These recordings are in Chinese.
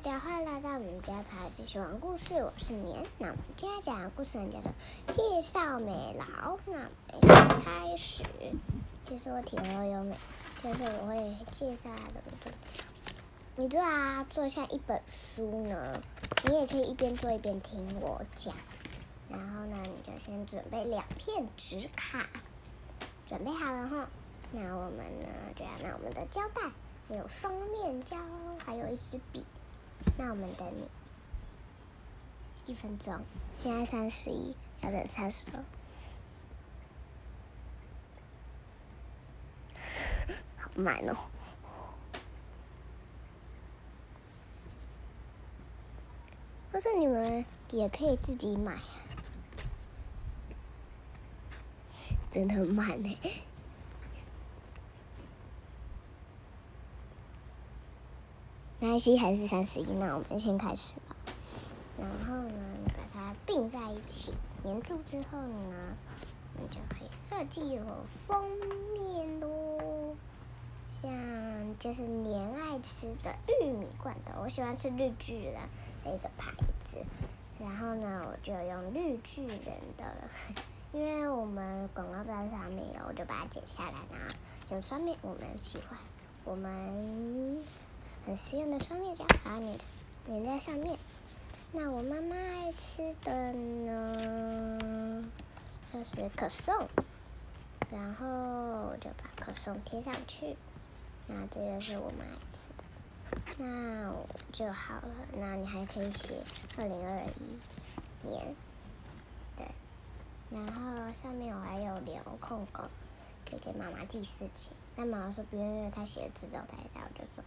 大家欢迎来到我们家牌继续玩故事，我是年。那我们今天讲的故事呢叫做介绍美劳。那我们开始，其实我挺会优美，就是我会介绍啊怎么做。你做啊，做像一本书呢，你也可以一边做一边听我讲。然后呢，你就先准备两片纸卡，准备好了哈。那我们呢就要拿我们的胶带，还有双面胶，还有一支笔。那我们等你一分钟，现在三十一，要等三十了，好慢哦！或者你们也可以自己买，真的很慢呢。没关系，还是三十一。那我们先开始吧。然后呢，把它并在一起，粘住之后呢，我们就可以设计有封面喽。像就是年爱吃的玉米罐头，我喜欢吃绿巨人这个牌子。然后呢，我就用绿巨人的，因为我们广告单上面有，我就把它剪下来，然后用双面我们喜欢，我们。很实用的双面胶，把它粘粘在上面。那我妈妈爱吃的呢，就是可颂。然后我就把可颂贴上去。那这就是我们爱吃的，那就好了。那你还可以写二零二一年，对。然后上面我还有留空格，可以给妈妈记事情。那妈妈说不用，因为她写的字都太大，我就说。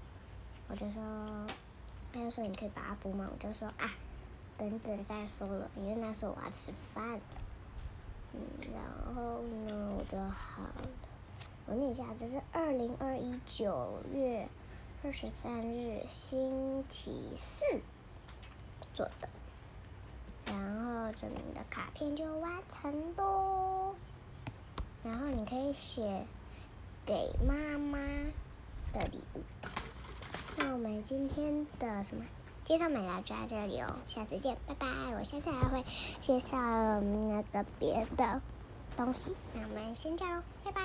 我就说，他就说你可以把它补满，我就说啊，等等再说了，因为那时候我要吃饭。嗯，然后呢，我就好了。我念一下，这是二零二一九月二十三日星期四做的，然后这里的卡片就完成喽。然后你可以写给妈妈的礼物。我们今天的什么介绍美劳就到这里哦，下次见，拜拜！我下次还会介绍那个别的东西，那我们先这样喽，拜拜。